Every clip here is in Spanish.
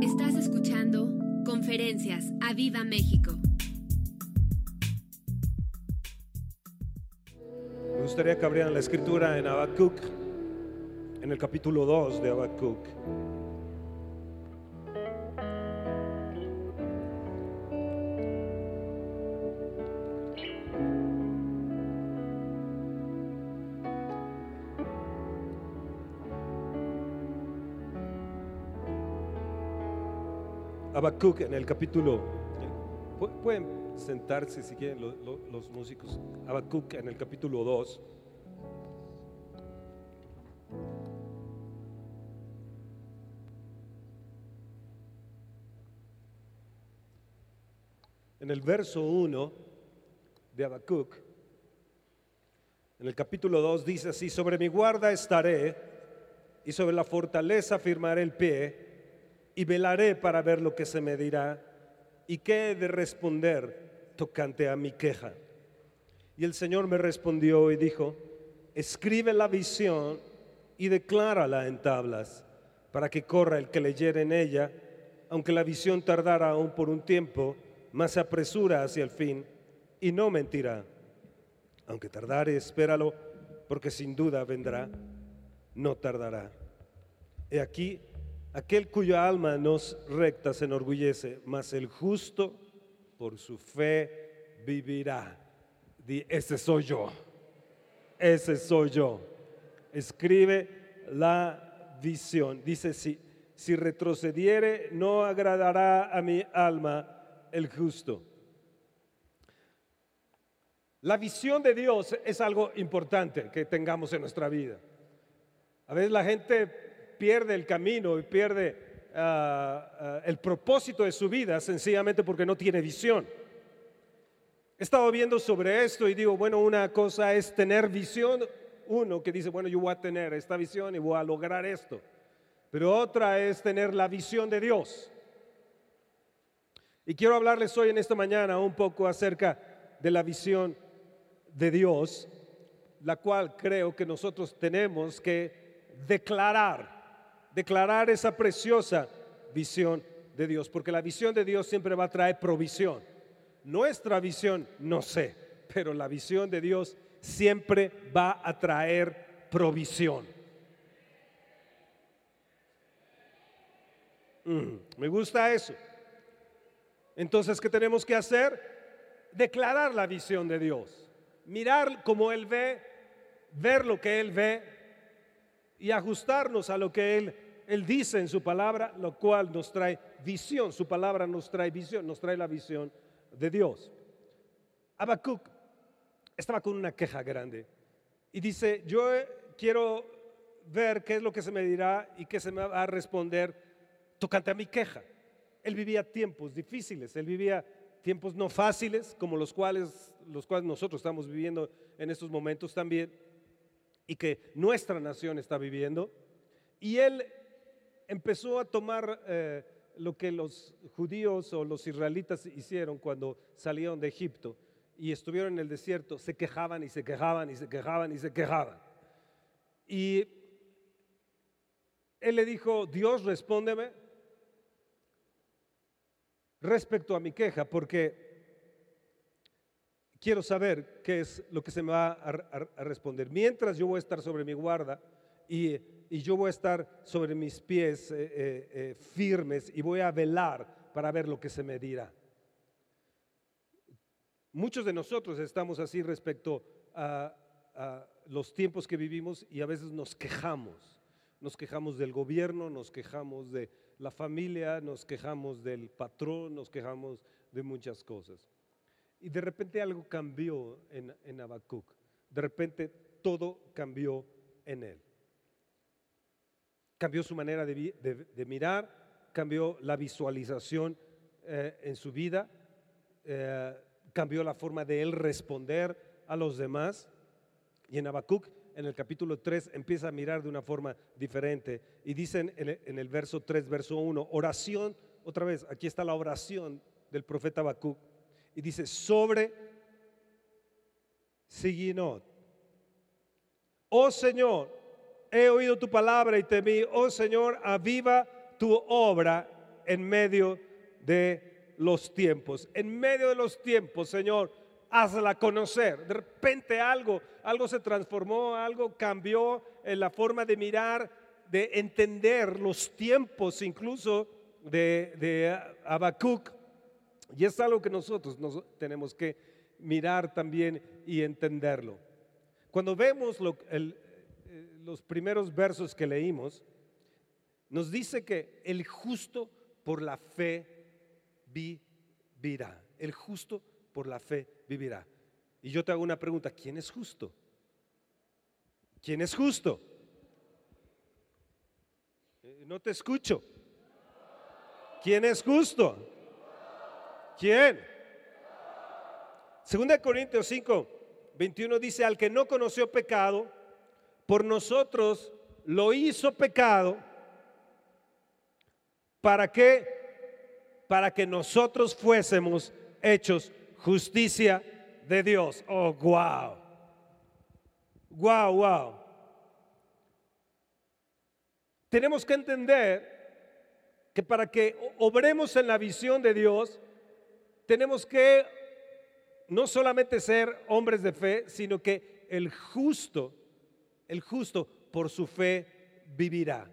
Estás escuchando Conferencias a Viva México. Me gustaría que abrieran la escritura en Habacuc, en el capítulo 2 de Habacuc. Habacuc en el capítulo. pu- Pueden sentarse si quieren lo- lo- los músicos. Habacuc en el capítulo 2. En el verso 1 de Habacuc, en el capítulo 2 dice así, sobre mi guarda estaré y sobre la fortaleza firmaré el pie y velaré para ver lo que se me dirá y qué he de responder tocante a mi queja. Y el Señor me respondió y dijo, escribe la visión y declárala en tablas, para que corra el que leyere en ella, aunque la visión tardara aún por un tiempo, más se apresura hacia el fin y no mentirá. Aunque tardare, espéralo, porque sin duda vendrá, no tardará. He aquí, aquel cuya alma nos recta se enorgullece, mas el justo por su fe vivirá. Di, ese soy yo, ese soy yo. Escribe la visión. Dice, si, si retrocediere, no agradará a mi alma el justo. La visión de Dios es algo importante que tengamos en nuestra vida. A veces la gente pierde el camino y pierde ah, ah, el propósito de su vida sencillamente porque no tiene visión. He estado viendo sobre esto y digo, bueno, una cosa es tener visión, uno que dice, bueno, yo voy a tener esta visión y voy a lograr esto, pero otra es tener la visión de Dios. Y quiero hablarles hoy en esta mañana un poco acerca de la visión de Dios, la cual creo que nosotros tenemos que declarar, declarar esa preciosa visión de Dios, porque la visión de Dios siempre va a traer provisión. Nuestra visión, no sé, pero la visión de Dios siempre va a traer provisión. Mm, me gusta eso. Entonces, ¿qué tenemos que hacer? Declarar la visión de Dios, mirar como Él ve, ver lo que Él ve y ajustarnos a lo que Él, Él dice en su palabra, lo cual nos trae visión. Su palabra nos trae visión, nos trae la visión de Dios. Habacuc estaba con una queja grande y dice, yo eh, quiero ver qué es lo que se me dirá y qué se me va a responder tocante a mi queja. Él vivía tiempos difíciles, él vivía tiempos no fáciles, como los cuales, los cuales nosotros estamos viviendo en estos momentos también, y que nuestra nación está viviendo. Y él empezó a tomar eh, lo que los judíos o los israelitas hicieron cuando salieron de Egipto y estuvieron en el desierto, se quejaban y se quejaban y se quejaban y se quejaban. Y él le dijo, Dios, respóndeme respecto a mi queja, porque quiero saber qué es lo que se me va a, a- responder. Mientras yo voy a estar sobre mi guarda y, yo voy a estar sobre mis pies eh, eh, eh, firmes y voy a velar para ver lo que se me dirá. Muchos de nosotros estamos así respecto a los tiempos que vivimos y a veces nos quejamos. Nos quejamos del gobierno, nos quejamos de la familia, nos quejamos del patrón, nos quejamos de muchas cosas. Y de repente algo cambió en, en Habacuc. De repente todo cambió en él. Cambió su manera de, de mirar, cambió la visualización eh, en su vida, eh, cambió la forma de él responder a los demás. Y en Habacuc, en el capítulo 3, empieza a mirar de una forma diferente. Y dicen en el, en el verso 3, verso 1, oración, otra vez, aquí está la oración del profeta Habacuc. Y dice, sobre Siginot. Oh Señor, he oído tu palabra y temí. Oh Señor, aviva tu obra en medio de los tiempos. En medio de los tiempos, Señor, hazla conocer. De repente algo, algo se transformó, algo cambió en la forma de mirar, de entender los tiempos incluso de, de Habacuc. Y es algo que nosotros nos tenemos que mirar también y entenderlo. Cuando vemos eh, los primeros versos que leímos, nos dice que el justo por la fe vivirá. El justo por la fe vivirá. Y yo te hago una pregunta, ¿quién es justo? ¿Quién es justo? Eh, no te escucho. ¿Quién es justo? ¿Quién? Segunda de Corintios 5, 21 dice, al que no conoció pecado, por nosotros lo hizo pecado. ¿Para qué? Para que nosotros fuésemos hechos justicia de Dios. Oh, wow. Wow, wow. Tenemos que entender que para que obremos en la visión de Dios, tenemos que no solamente ser hombres de fe, sino que el justo, el justo por su fe vivirá.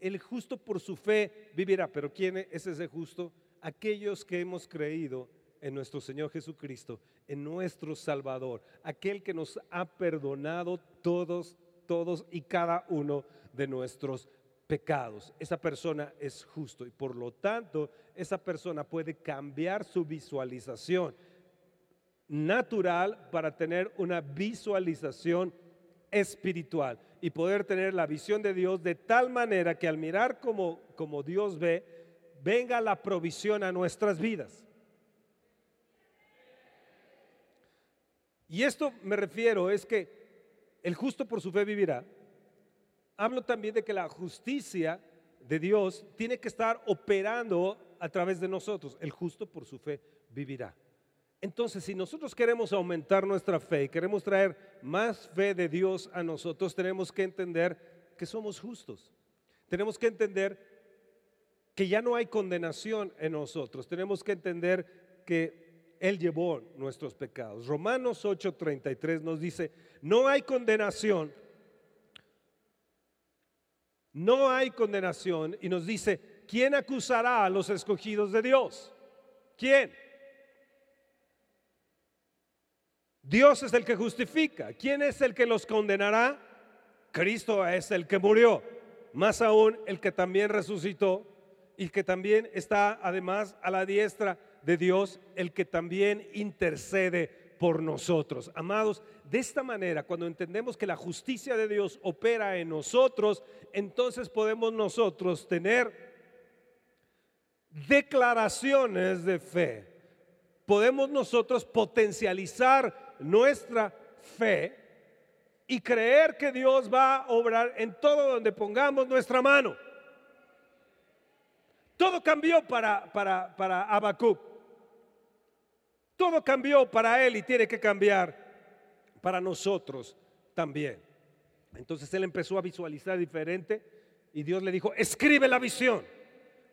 El justo por su fe vivirá. Pero ¿quién es ese justo? Aquellos que hemos creído en nuestro Señor Jesucristo, en nuestro Salvador, aquel que nos ha perdonado todos, todos y cada uno de nuestros pecados. Esa persona es justo y por lo tanto esa persona puede cambiar su visualización natural para tener una visualización espiritual y poder tener la visión de Dios de tal manera que al mirar como, como Dios ve, venga la provisión a nuestras vidas. Y esto me refiero es que el justo por su fe vivirá. Hablo también de que la justicia de Dios tiene que estar operando a través de nosotros. El justo por su fe vivirá. Entonces, si nosotros queremos aumentar nuestra fe y queremos traer más fe de Dios a nosotros, tenemos que entender que somos justos. Tenemos que entender que ya no hay condenación en nosotros. Tenemos que entender que Él llevó nuestros pecados. Romanos 8:33 nos dice, no hay condenación. No hay condenación. Y nos dice, ¿quién acusará a los escogidos de Dios? ¿Quién? Dios es el que justifica. ¿Quién es el que los condenará? Cristo es el que murió. Más aún el que también resucitó y que también está además a la diestra de Dios, el que también intercede por nosotros. Amados, de esta manera, cuando entendemos que la justicia de Dios opera en nosotros, entonces podemos nosotros tener declaraciones de fe. Podemos nosotros potencializar nuestra fe y creer que Dios va a obrar en todo donde pongamos nuestra mano. Todo cambió para, para, para. Todo cambió para él y tiene que cambiar para nosotros también. Entonces él empezó a visualizar diferente y Dios le dijo, escribe la visión,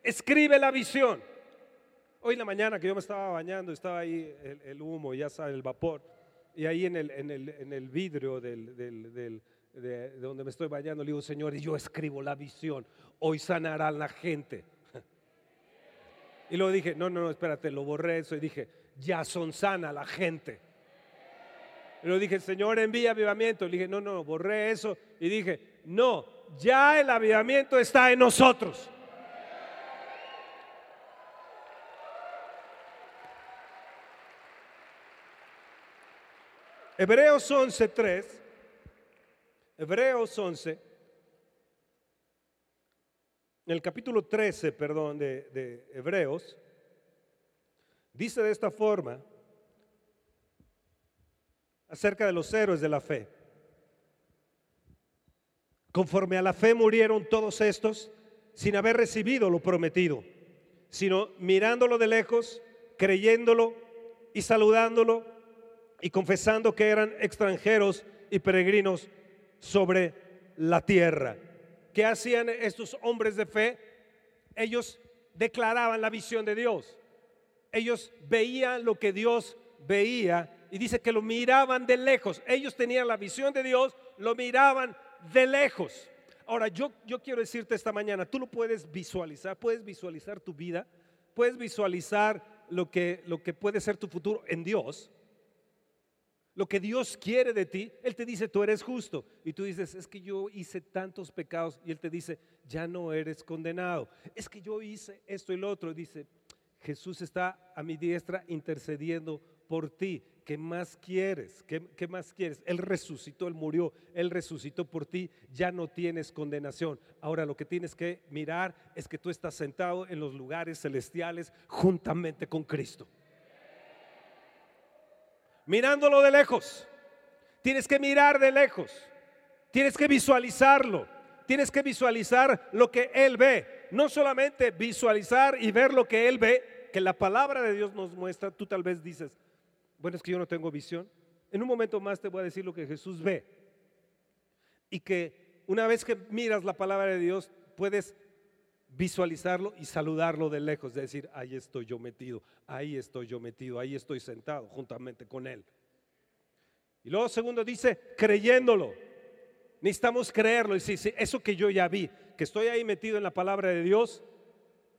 escribe la visión. Hoy en la mañana que yo me estaba bañando, estaba ahí el, el humo, ya sabe, el vapor. Y ahí en el, en el, en el vidrio del, del, del, de, donde me estoy bañando, le digo, Señor, y yo escribo la visión, hoy sanará la gente. Y luego dije, no, no, no, espérate, lo borré eso y dije, ya son sana la gente. Y luego dije, Señor, envía avivamiento. Le dije, no, no, borré eso y dije, no, ya el avivamiento está en nosotros. Hebreos 11.3, Hebreos 11, en el capítulo 13, perdón, de, de Hebreos, dice de esta forma acerca de los héroes de la fe. Conforme a la fe murieron todos estos sin haber recibido lo prometido, sino mirándolo de lejos, creyéndolo y saludándolo y confesando que eran extranjeros y peregrinos sobre la tierra. ¿Qué hacían estos hombres de fe? Ellos declaraban la visión de Dios. Ellos veían lo que Dios veía y dice que lo miraban de lejos. Ellos tenían la visión de Dios, lo miraban de lejos. Ahora, yo, yo quiero decirte esta mañana, tú lo puedes visualizar, puedes visualizar tu vida, puedes visualizar lo que, lo que puede ser tu futuro en Dios. Lo que Dios quiere de ti, Él te dice, tú eres justo. Y tú dices, es que yo hice tantos pecados. Y Él te dice, ya no eres condenado. Es que yo hice esto y lo otro. Y dice, Jesús está a mi diestra intercediendo por ti. ¿Qué más quieres? ¿Qué, más quieres? Él resucitó, Él murió, Él resucitó por ti, ya no tienes condenación. Ahora lo que tienes que mirar es que tú estás sentado en los lugares celestiales juntamente con Cristo. Mirándolo de lejos. Tienes que mirar de lejos. Tienes que visualizarlo. Tienes que visualizar lo que Él ve. No solamente visualizar y ver lo que Él ve, que la palabra de Dios nos muestra. Tú tal vez dices, bueno, es que yo no tengo visión. En un momento más te voy a decir lo que Jesús ve. Y que una vez que miras la palabra de Dios, puedes visualizarlo y saludarlo de lejos, de decir, ahí estoy yo metido, ahí estoy yo metido, ahí estoy sentado juntamente con Él. Y luego segundo dice, creyéndolo. Necesitamos creerlo y decir, eso que yo ya vi, que estoy ahí metido en la palabra de Dios,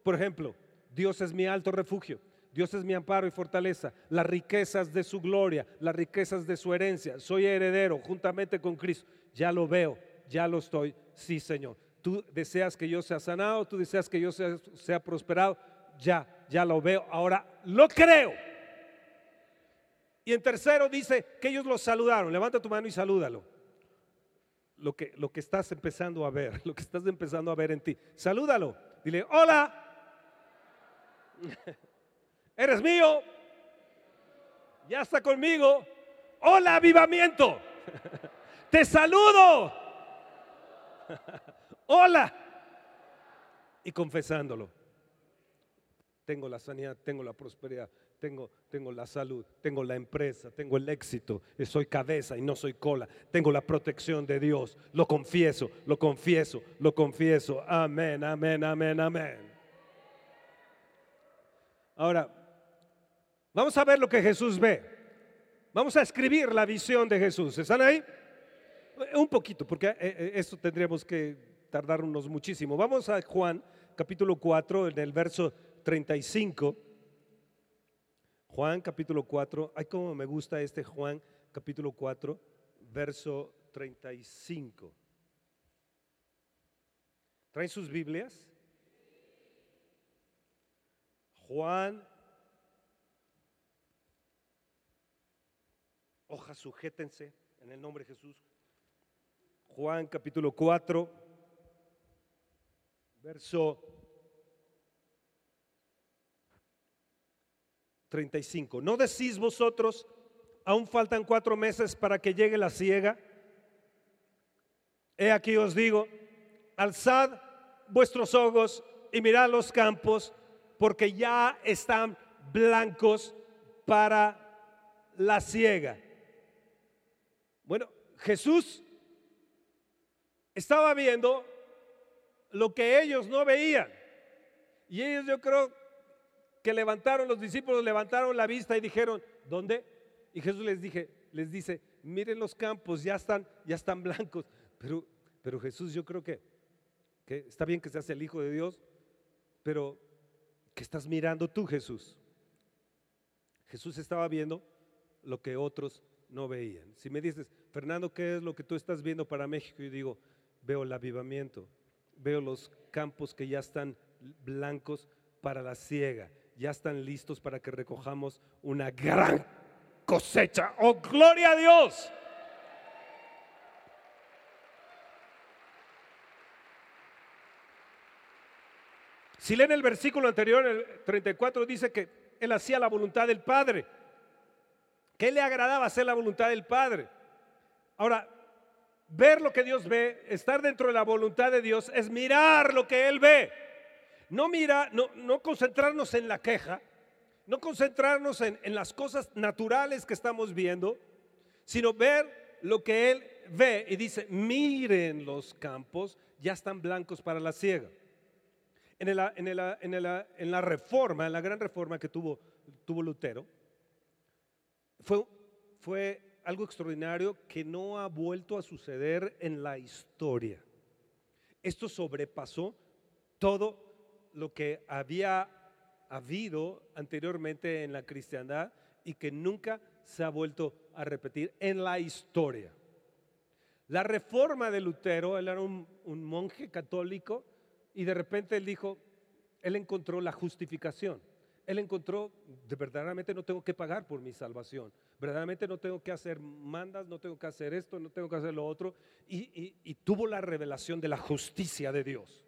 por ejemplo, Dios es mi alto refugio. Dios es mi amparo y fortaleza, las riquezas de su gloria, las riquezas de su herencia. Soy heredero juntamente con Cristo. Ya lo veo, ya lo estoy. Sí, Señor. Tú deseas que yo sea sanado, tú deseas que yo sea, prosperado. Ya, ya lo veo. Ahora lo creo. Y en tercero dice que ellos lo saludaron. Levanta tu mano y salúdalo. Lo que, lo que estás empezando a ver, lo que estás empezando a ver en ti. Salúdalo. Dile, hola. eres mío, ya está conmigo. Hola, avivamiento. Te saludo. Hola. Y confesándolo. Tengo la sanidad, tengo la prosperidad, tengo, tengo la salud, tengo la empresa, tengo el éxito, soy cabeza y no soy cola, tengo la protección de Dios, lo confieso, lo confieso, lo confieso. Amén, amén, amén, amén. Ahora, Vamos a ver lo que Jesús ve. Vamos a escribir la visión de Jesús. ¿Están ahí? Un poquito, porque eh, eh, esto tendríamos que tardarnos muchísimo. Vamos a Juan capítulo 4, en el verso 35. Juan capítulo 4. Ay, cómo me gusta este Juan capítulo 4, verso 35. ¿Traen sus Biblias? Juan Hojas, sujétense en el nombre de Jesús. Juan capítulo 4, verso 35. ¿No decís vosotros, aún faltan cuatro meses para que llegue la ciega? He aquí os digo, alzad vuestros ojos y mirad los campos, porque ya están blancos para la ciega. Bueno, Jesús estaba viendo lo que ellos no veían. Y ellos yo creo que levantaron, los discípulos levantaron la vista y dijeron, ¿dónde? Y Jesús les dije, les dice, miren los campos, ya están, ya están blancos. Pero, pero Jesús, yo creo que, que está bien que seas el Hijo de Dios, pero ¿qué estás mirando tú, Jesús? Jesús estaba viendo lo que otros no veían. Si me dices, Fernando, ¿qué es lo que tú estás viendo para México? Yo digo, veo el avivamiento, veo los campos que ya están blancos para la ciega, ya están listos para que recojamos una gran cosecha. ¡Oh, gloria a Dios! Si leen el versículo anterior, el 34, dice que él hacía la voluntad del Padre. ¿Qué le agradaba hacer la voluntad del Padre? Ahora, ver lo que Dios ve, estar dentro de la voluntad de Dios, es mirar lo que Él ve. No mira, no, no concentrarnos en la queja, no concentrarnos en, en las cosas naturales que estamos viendo, sino ver lo que Él ve y dice, miren los campos, ya están blancos para la ciega. En, el- en en en la reforma, en la gran reforma que tuvo, tuvo Lutero, fue, fue algo extraordinario que no ha vuelto a suceder en la historia. Esto sobrepasó todo lo que había habido anteriormente en la cristiandad y que nunca se ha vuelto a repetir en la historia. La reforma de Lutero, él era un, monje católico y de repente él dijo, él encontró la justificación. Él encontró, de verdaderamente no tengo que pagar por mi salvación, verdaderamente no tengo que hacer mandas, no tengo que hacer esto, no tengo que hacer lo otro, y tuvo la revelación de la justicia de Dios.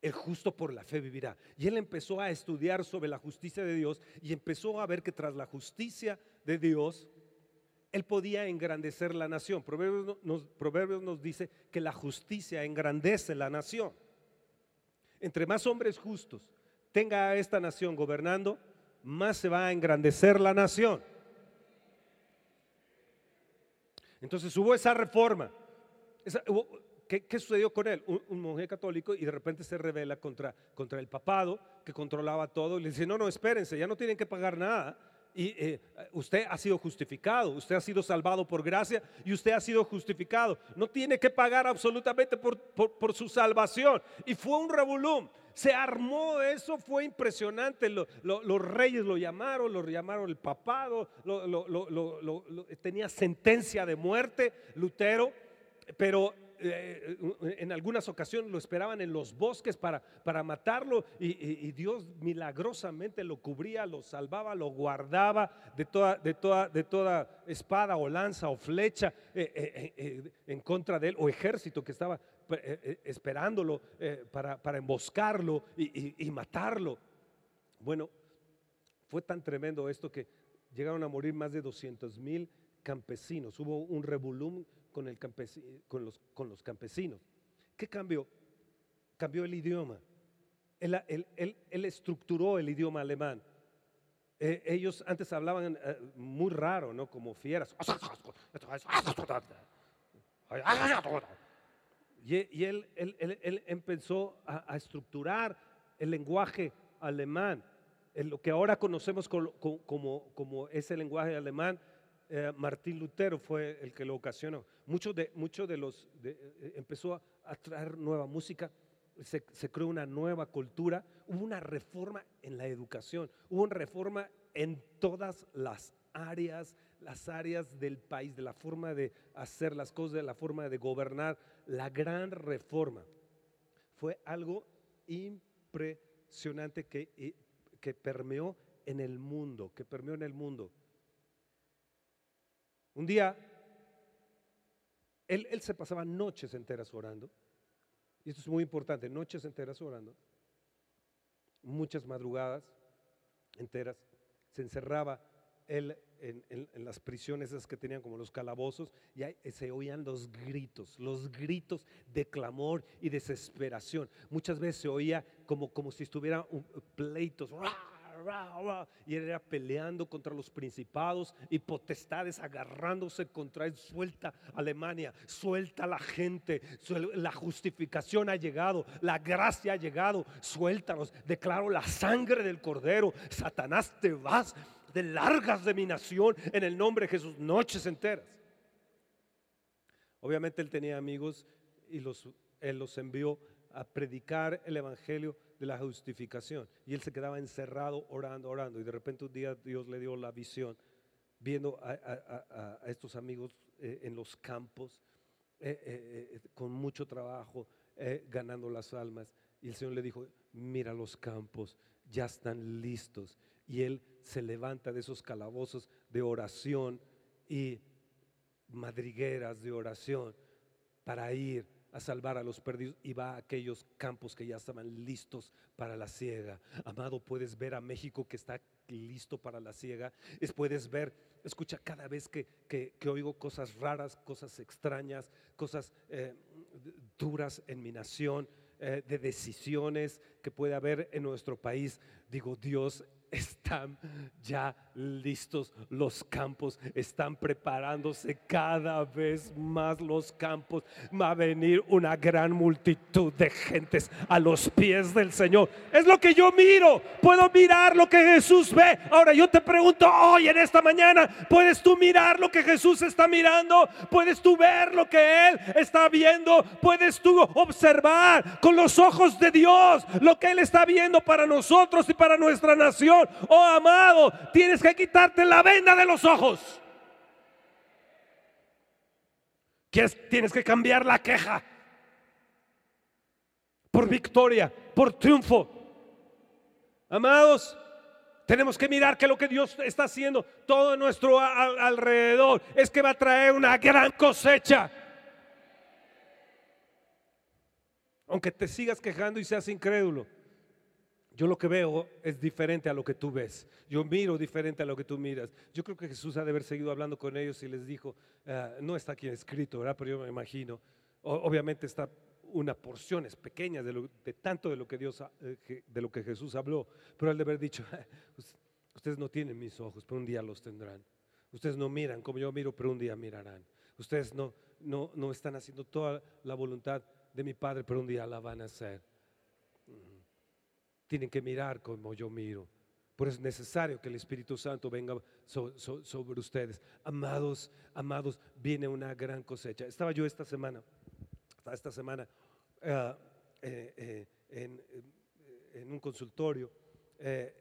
El justo por la fe vivirá. Y él empezó a estudiar sobre la justicia de Dios y empezó a ver que tras la justicia de Dios, él podía engrandecer la nación. Proverbios no- nos, dice que la justicia engrandece la nación. Entre más hombres justos tenga a esta nación gobernando, más se va a engrandecer la nación. Entonces hubo esa reforma. Hubo- ¿qué, sucedió con él? Un, monje católico y de repente se revela contra, contra el papado que controlaba todo y le dice, no, no, espérense, ya no tienen que pagar nada. Y eh, usted ha sido justificado, usted ha sido salvado por gracia y usted ha sido justificado. No tiene que pagar absolutamente por, por- su salvación. Y fue un revolum. Se armó eso, fue impresionante. Lo- lo- los reyes lo llamaron, lo llamaron el papado, lo- tenía sentencia de muerte, Lutero, pero eh, en algunas ocasiones lo esperaban en los bosques para, para matarlo y, Dios milagrosamente lo cubría, lo salvaba, lo guardaba de toda, de toda, de toda espada o lanza o flecha eh, eh, eh, en contra de él o ejército que estaba eh, eh, esperándolo eh, para, para emboscarlo y matarlo. Bueno, fue tan tremendo esto que llegaron a morir más de 200 mil campesinos. Hubo un revolum con, el con, los, con los campesinos. ¿Qué cambió? Cambió el idioma. Él, él- él- él estructuró el idioma alemán. Eh, ellos antes hablaban eh, muy raro, ¿no? Como fieras. Y, y él, él- empezó a, a estructurar el lenguaje alemán, en lo que ahora conocemos como, como, como ese lenguaje alemán. eh, Martín Lutero fue el que lo ocasionó. Muchos de, muchos de los, eh, empezó a, a traer nueva música, se, se creó una nueva cultura, hubo una reforma en la educación, hubo una reforma en todas las áreas, las áreas del país, de la forma de hacer las cosas, de la forma de gobernar. La gran reforma fue algo impresionante que, que permeó en el mundo, que permeó en el mundo. Un día, él, se pasaba noches enteras orando, y esto es muy importante, noches enteras orando, muchas madrugadas enteras, se encerraba él en, las prisiones esas que tenían como los calabozos y se oían los gritos, los gritos de clamor y desesperación. Muchas veces se oía como, como si estuviera un, pleitos. ¡ra! Y era peleando contra los principados y potestades, agarrándose contra él. Suelta Alemania, suelta la gente, la justificación ha llegado, la gracia ha llegado, suéltanos. Declaro la sangre del cordero. Satanás, te vas, te largas de mi nación en el nombre de Jesús, noches enteras. Obviamente él tenía amigos y los, él los envió a predicar el evangelio de la justificación. Y él se quedaba encerrado orando, orando. Y de repente un día Dios le dio la visión, viendo a, estos amigos eh, en los campos, eh, eh, con mucho trabajo, ganando las almas. Y el Señor le dijo, mira los campos, ya están listos. Y él se levanta de esos calabozos de oración y madrigueras de oración para ir a salvar a los perdidos y va a aquellos campos que ya estaban listos para la ciega. Amado, puedes ver a México que está listo para la ciega. Es, puedes ver, escucha, cada vez que, que- oigo cosas raras, cosas extrañas, cosas eh, duras en mi nación, eh, de decisiones que puede haber en nuestro país. Digo, Dios están ya listos los campos, están preparándose cada vez más los campos. Va a venir una gran multitud de gentes a los pies del Señor. Es lo que yo miro, puedo mirar lo que Jesús ve. Ahora yo te pregunto hoy en esta mañana, ¿puedes tú mirar lo que Jesús está mirando? ¿Puedes tú ver lo que Él está viendo? ¿Puedes tú observar con los ojos de Dios lo que Él está viendo para nosotros y para nuestra nación? Oh amado, tienes que quitarte la venda de los ojos. Tienes que cambiar la queja por victoria, por triunfo. Amados, tenemos que mirar que lo que Dios está haciendo todo nuestro alrededor es que va a traer una gran cosecha. Aunque te sigas quejando y seas incrédulo. Yo lo que veo es diferente a lo que tú ves. Yo miro diferente a lo que tú miras. Yo creo que Jesús ha de haber seguido hablando con ellos y les dijo, ah, no está aquí escrito, ¿verdad? Pero yo me imagino, obviamente está una porción es pequeña de, de, tanto de lo que Dios, eh, de lo que Jesús habló, pero al de haber dicho, ustedes no tienen mis ojos, pero un día los tendrán. Ustedes no miran como yo miro, pero un día mirarán. Ustedes no, no, no están haciendo toda la voluntad de mi Padre, pero un día la van a hacer tienen que mirar como yo miro. Por eso es necesario que el Espíritu Santo venga sobre ustedes. Amados, amados, viene una gran cosecha. Estaba yo esta semana, esta semana, ah, eh, eh, en, un consultorio. Eh,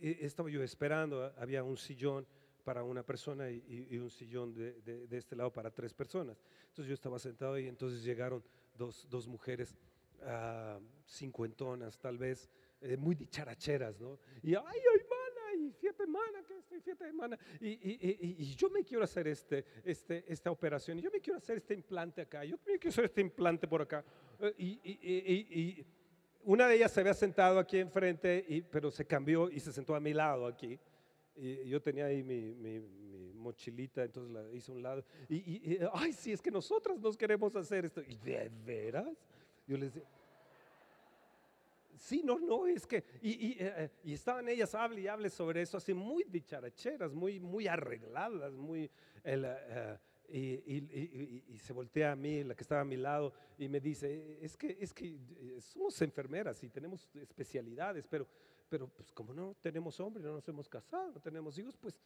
estaba yo esperando, había un sillón para una persona y, un sillón de, este lado para tres personas. Entonces yo estaba sentado ahí, entonces llegaron dos, dos mujeres uh, cincuentonas tal vez, eh, muy dicharacheras, ¿no? Y ay, ay, mana, y fíjate, mana, que estoy, fíjate, mana. Y, y, y, yo me quiero hacer este, este, esta operación, y yo me quiero hacer este implante acá, yo me quiero hacer este implante por acá. Eh, y, una de ellas se había sentado aquí enfrente, y, pero se cambió y se sentó a mi lado aquí. Y yo tenía ahí mi, mi, mi, mochilita, entonces la hice a un lado. Y, ay, sí, es que nosotras nos queremos hacer esto. ¿Y de veras? Yo les decía, Sí, no, no, es que, y, y, eh, estaban ellas, hable y hable sobre eso, así muy dicharacheras, muy, muy arregladas, muy, eh, y, se voltea a mí, la que estaba a mi lado, y me dice, es que, es que eh, somos enfermeras y tenemos especialidades, pero, pero pues como no tenemos hombre, no nos hemos casado, no tenemos hijos, pues,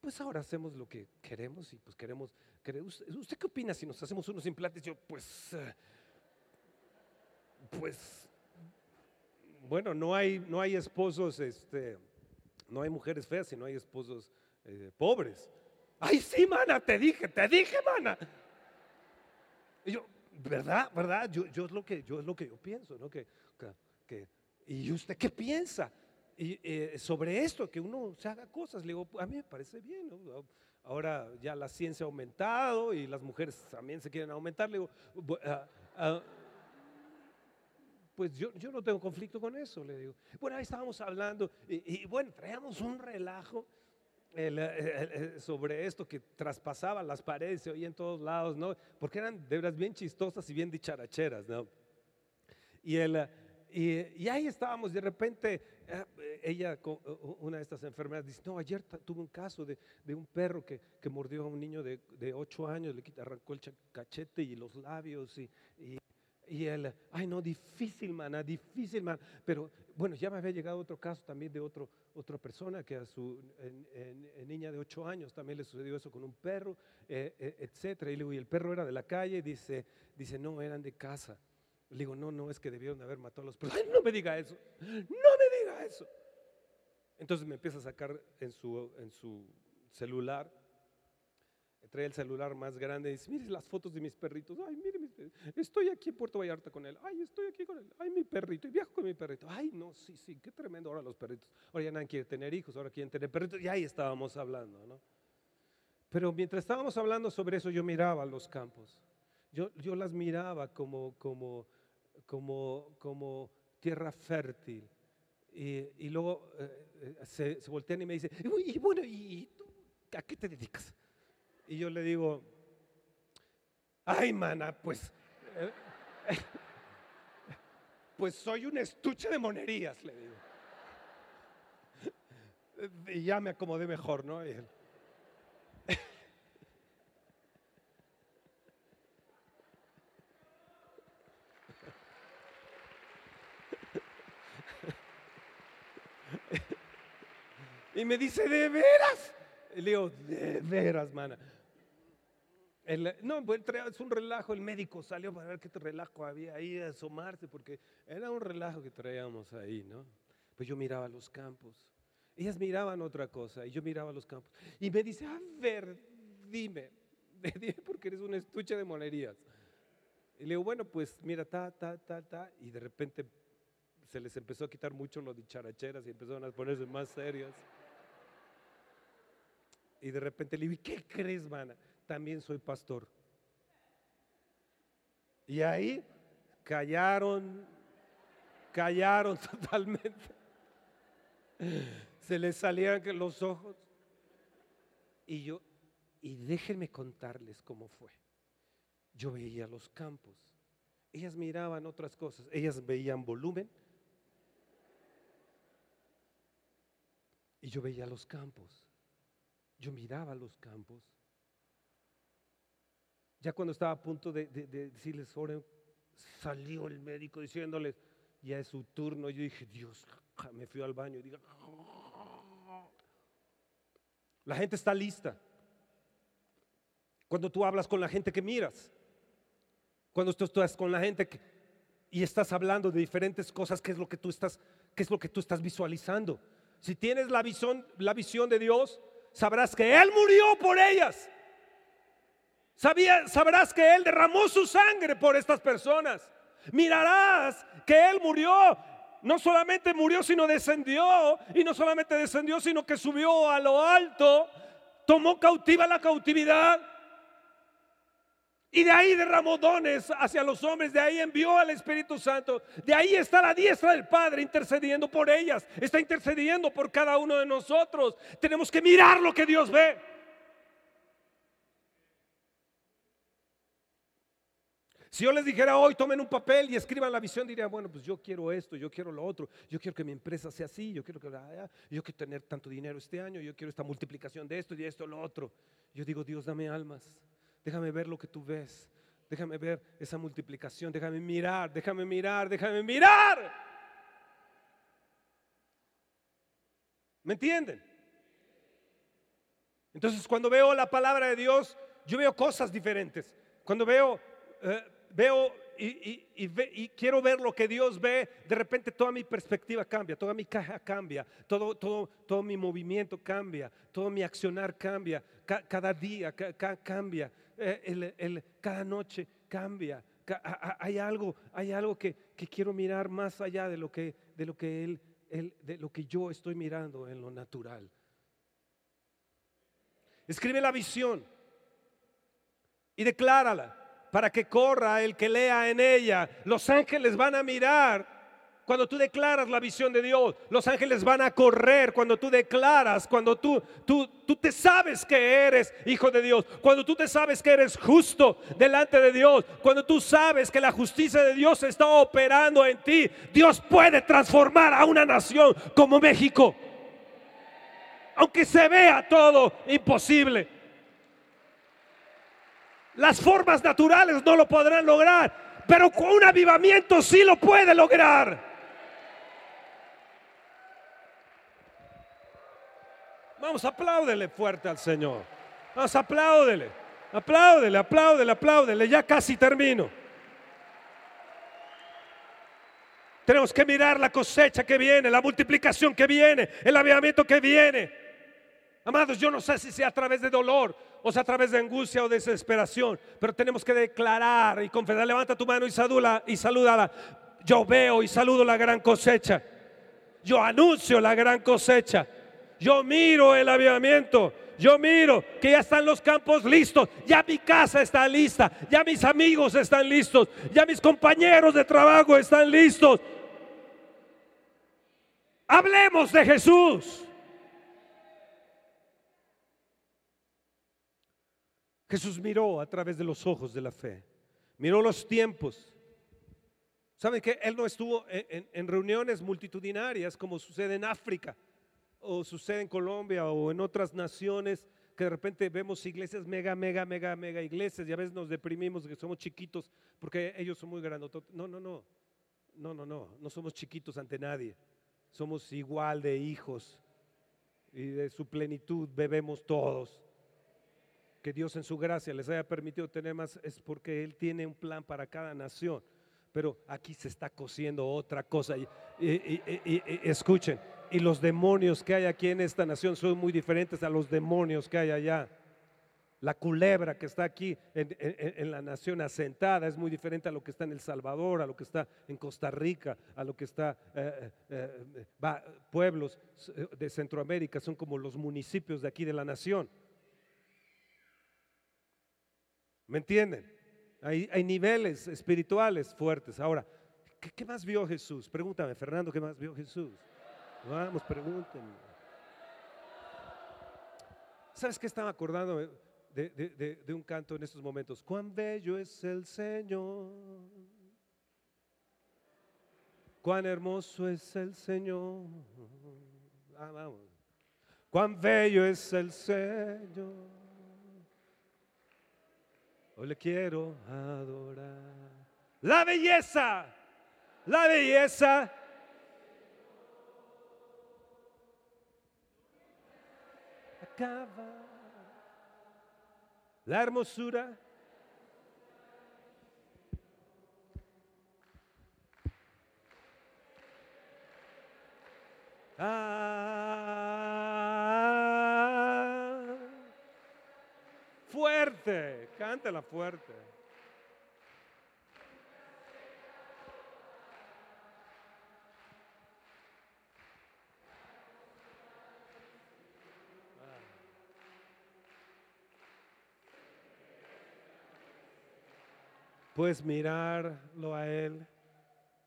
pues ahora hacemos lo que queremos y pues queremos, queremos ¿usted qué opina si nos hacemos unos implantes? Yo, pues, pues bueno, no hay, no hay esposos, este, no hay mujeres feas, sino hay esposos eh, pobres. Ay, sí, mana, te dije, te dije, mana. Y yo, ¿verdad? ¿Verdad? Yo, yo, es, lo que, yo es lo que yo pienso, ¿no? Que, que, ¿Y usted qué piensa? Y, eh, sobre esto, que uno se haga cosas, le digo, a mí me parece bien, ¿no? Ahora ya la ciencia ha aumentado y las mujeres también se quieren aumentar, le digo, ah, pues yo, yo no tengo conflicto con eso, le digo. Bueno, ahí estábamos hablando y, bueno, traíamos un relajo sobre esto que traspasaba las paredes, se oía en todos lados, ¿no? Porque eran de verdad bien chistosas y bien dicharacheras, ¿no? Y, el, y, ahí estábamos, de repente, eh, ella, una de estas enfermeras, dice, no, ayer tuve un caso de, de un perro que, que, mordió a un niño de, de 8 años, le arrancó el cachete y los labios y, y y él, ay no, difícil, mana, difícil, man. Pero bueno, ya me había llegado otro caso también de otro, otra persona que a su niña de ocho años también le sucedió eso con un perro, eh, eh, etcétera. Y le digo, y el perro era de la calle, dice, dice, no, eran de casa. Le digo, no, no, es que debieron haber matado a los perros. Ay, no me diga eso, no me diga eso. Entonces me empieza a sacar en su, en su celular trae el celular más grande y dice, mire las fotos de mis perritos. Ay, mire, estoy aquí en Puerto Vallarta con él. Ay, estoy aquí con él. Ay, mi perrito. Y viajo con mi perrito. Ay, no, sí, sí, qué tremendo ahora los perritos. Ahora ya nadie quiere tener hijos, ahora quieren tener perritos. Y ahí estábamos hablando, ¿no? Pero mientras estábamos hablando sobre eso, yo miraba los campos. Yo, yo las miraba como, como, como, como tierra fértil. Y, y luego eh, eh, se, se, voltean y me dicen, y bueno, ¿y tú a qué te dedicas? Y yo le digo, ay, mana, pues... Eh, pues soy un estuche de monerías, le digo. Y ya me acomodé mejor, ¿no? Y él, Y me dice, ¿de veras? Y le digo, de veras, mana. No, pues, es un relajo. El médico salió para ver qué relajo había ahí, a asomarse, porque era un relajo que traíamos ahí, ¿no? Pues yo miraba los campos. Ellas miraban otra cosa y yo miraba los campos. Y me dice, a ver, dime, dime porque eres un estuche de monerías. Y le digo, bueno, pues mira, ta, ta, ta, ta. Y de repente se les empezó a quitar mucho lo de characheras y empezaron a ponerse más serias. Y de repente le digo, ¿y qué crees, mana? También soy pastor. Y ahí callaron, callaron totalmente. Se les que los ojos. Y yo, y déjenme contarles cómo fue. Yo veía los campos. Ellas miraban otras cosas. Ellas veían volumen. Y yo veía los campos. Yo miraba los campos. Ya cuando estaba a punto de, de- de decirles, oren, salió el médico diciéndoles, ya es su turno. Yo dije, Dios, me fui al baño y la gente está lista. Cuando tú hablas con la gente que miras, cuando tú estás con la gente que- y estás hablando de diferentes cosas, ¿qué es lo que tú estás, qué es lo que tú estás visualizando? Si tienes la visión, la visión de Dios, sabrás que Él murió por ellas. Sabrás que Él derramó su sangre por estas personas. Mirarás que Él murió. No solamente murió, sino descendió. Y no solamente descendió, sino que subió a lo alto. Tomó cautiva la cautividad. Y de ahí derramó dones hacia los hombres, de ahí envió al Espíritu Santo, de ahí está la diestra del Padre intercediendo por ellas, está intercediendo por cada uno de nosotros. Tenemos que mirar lo que Dios ve. Si yo les dijera hoy, tomen un papel y escriban la visión, diría, bueno, pues yo quiero esto, yo quiero lo otro, yo quiero que mi empresa sea así, yo quiero que yo quiero tener tanto dinero este año, yo quiero esta multiplicación de esto y de esto, lo otro. Yo digo, Dios, dame almas, déjame ver lo que tú ves, déjame ver esa multiplicación, déjame mirar, déjame mirar, déjame mirar. ¿Me entienden? Entonces, cuando veo la palabra de Dios, yo veo cosas diferentes. Cuando veo, eh, veo y, quiero ver lo que Dios ve, de repente toda mi perspectiva cambia, toda mi caja cambia, todo, mi movimiento cambia, todo mi accionar cambia, ca- cada día ca- ca- cambia, eh, cada noche cambia. Hay algo, que, quiero mirar más allá de lo que yo estoy mirando en lo natural. Escribe la visión y declárala para que corra el que lea en ella. Los ángeles van a mirar cuando tú declaras la visión de Dios. Los ángeles van a correr cuando tú declaras, cuando tú, tú, tú te sabes que eres hijo de Dios, cuando tú te sabes que eres justo delante de Dios, cuando tú sabes que la justicia de Dios está operando en ti. Dios puede transformar a una nación como México aunque se vea todo imposible. Las formas naturales no lo podrán lograr, pero con un avivamiento sí lo puede lograr. Vamos, apláudele fuerte al Señor. Vamos, apláudele. Apláudele, apláudele, apláudele. Ya casi termino. Tenemos que mirar la cosecha que viene, la multiplicación que viene, el avivamiento que viene. Amados, yo no sé si sea a través de dolor o sea a través de angustia o desesperación, pero tenemos que declarar y confesar. Levanta tu mano y salúdala y salúdala. Yo veo y saludo la gran cosecha. Yo anuncio la gran cosecha. Yo miro el avivamiento. Yo miro que ya están los campos listos. Ya mi casa está lista. Ya mis amigos están listos. Ya mis compañeros de trabajo están listos. Hablemos de Jesús. Jesús miró a través de los ojos de la fe. Miró los tiempos. ¿Saben que Él no estuvo en, reuniones multitudinarias como sucede en África o sucede en Colombia o en otras naciones que de repente vemos iglesias mega, mega, mega, mega iglesias y a veces nos deprimimos que somos chiquitos porque ellos son muy grandes. No, no, no, no, no, no, no somos chiquitos ante nadie. Somos igual de hijos y de su plenitud bebemos todos. Que Dios en su gracia les haya permitido tener más es porque Él tiene un plan para cada nación. Pero aquí se está cosiendo otra cosa. Y, escuchen, y los demonios que hay aquí en esta nación son muy diferentes a los demonios que hay allá. La culebra que está aquí en, la nación asentada es muy diferente a lo que está en El Salvador, a lo que está en Costa Rica, a lo que está eh, eh, eh, pueblos eh, de Centroamérica, son como los municipios de aquí de la nación. ¿Me entienden? Hay, niveles espirituales fuertes. Ahora, ¿qué, más vio Jesús? Pregúntame, Fernando, ¿qué más vio Jesús? Vamos, pregúntenme. ¿Sabes qué estaba acordando de un canto en estos momentos? Cuán bello es el Señor. Cuán hermoso es el Señor. Ah, vamos. Cuán bello es el Señor. Hoy le quiero adorar. La belleza, la belleza. Acaba. La hermosura. Ah, fuerte, cántala fuerte. Puedes mirarlo a Él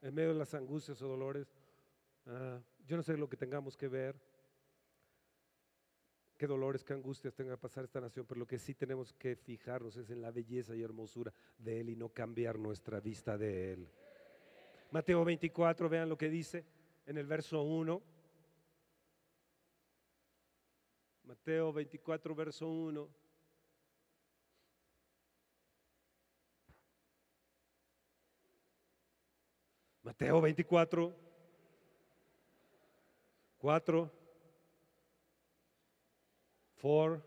en medio de las angustias o dolores. Ah, yo no sé lo que tengamos que ver, qué dolores, qué angustias tenga que pasar esta nación, pero lo que sí tenemos que fijarnos es en la belleza y hermosura de Él y no cambiar nuestra vista de Él. Mateo 24, vean lo que dice en el verso 1. Mateo 24, verso 1. Mateo 24, 4, 4,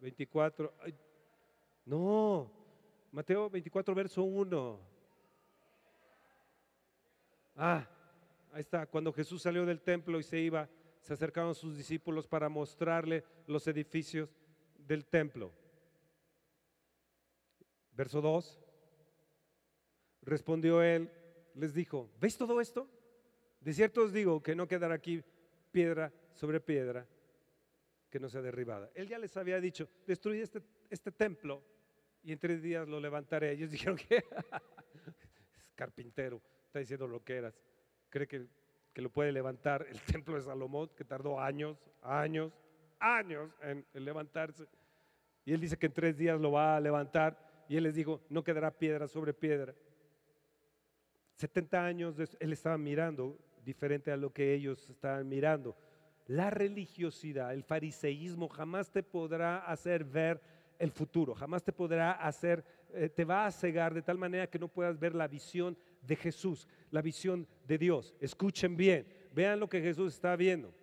24. ay, no, Mateo 24, verso 1. Ah, ahí está. Cuando Jesús salió del templo y se iba, se acercaron sus discípulos para mostrarle los edificios del templo. Verso 2. Respondió él, les dijo, ¿veis todo esto? De cierto os digo que no quedará aquí piedra sobre piedra que no sea derribada. Él ya les había dicho, destruid este, este templo y en tres días lo levantaré. Ellos dijeron que es carpintero, está diciendo lo que eras. Cree que, que lo puede levantar el templo de Salomón, que tardó años, años, años en, en levantarse. Y él dice que en tres días lo va a levantar. Y él les dijo, no quedará piedra sobre piedra. 70 años él estaba mirando diferente a lo que ellos estaban mirando. La religiosidad, el fariseísmo jamás te podrá hacer ver el futuro, jamás te podrá hacer, eh, te va a cegar de tal manera que no puedas ver la visión de Jesús, la visión de Dios. Escuchen bien, vean lo que Jesús está viendo.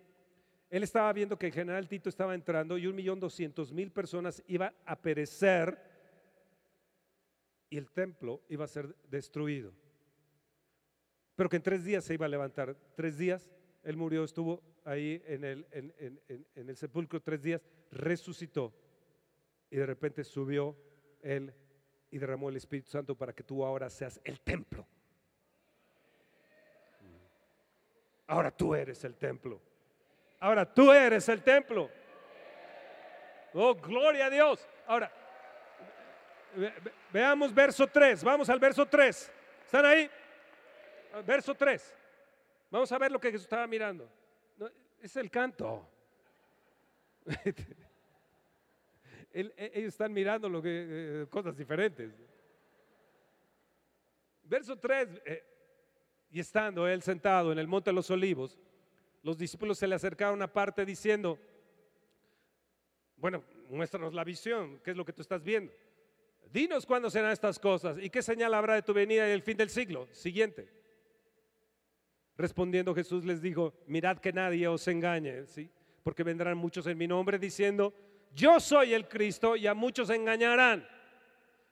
Él estaba viendo que el general Tito estaba entrando y un millón doscientos mil personas iban a perecer y el templo iba a ser destruido. Pero que en tres días se iba a levantar. Tres días, él murió, estuvo ahí en el, en, en- en- el sepulcro tres días, resucitó y de repente subió él y derramó el Espíritu Santo para que tú ahora seas el templo. Ahora tú eres el templo. Ahora tú eres el templo. Oh, gloria a Dios. Ahora, ve- ve- veamos verso 3. Vamos al verso 3. ¿Están ahí? Verso 3. Vamos a ver lo que Jesús estaba mirando. Es el canto. E- ellos están mirando lo que, eh, cosas diferentes. Verso 3. Y estando él sentado en el monte de los olivos, los discípulos se le acercaron aparte diciendo, bueno, muéstranos la visión, ¿qué es lo que tú estás viendo? Dinos cuándo serán estas cosas y qué señal habrá de tu venida y el fin del siglo. Siguiente. Respondiendo Jesús les dijo, mirad que nadie os engañe, ¿sí? porque vendrán muchos en mi nombre diciendo, yo soy el Cristo y a muchos engañarán.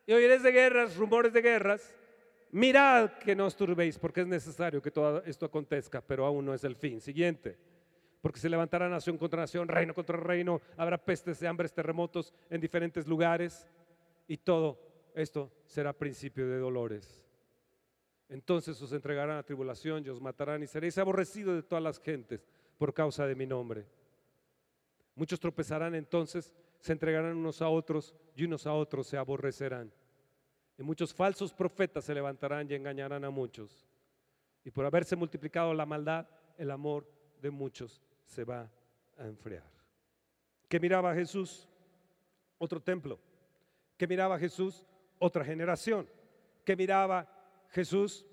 Y oiréis de guerras, rumores de guerras. Mirad que no os turbéis, porque es necesario que todo esto acontezca, pero aún no es el fin. Siguiente. Porque se levantará nación contra nación, reino contra reino, habrá pestes, hambres, terremotos en diferentes lugares, y todo esto será principio de dolores. Entonces os entregarán a tribulación y os matarán y seréis aborrecidos de todas las gentes por causa de mi nombre. Muchos tropezarán entonces, se entregarán unos a otros y unos a otros se aborrecerán. Y muchos falsos profetas se levantarán y engañarán a muchos. Y por haberse multiplicado la maldad, el amor de muchos se va a enfriar. ¿Qué miraba Jesús? Otro templo. ¿Qué miraba Jesús? Otra generación. ¿Qué miraba Jesús?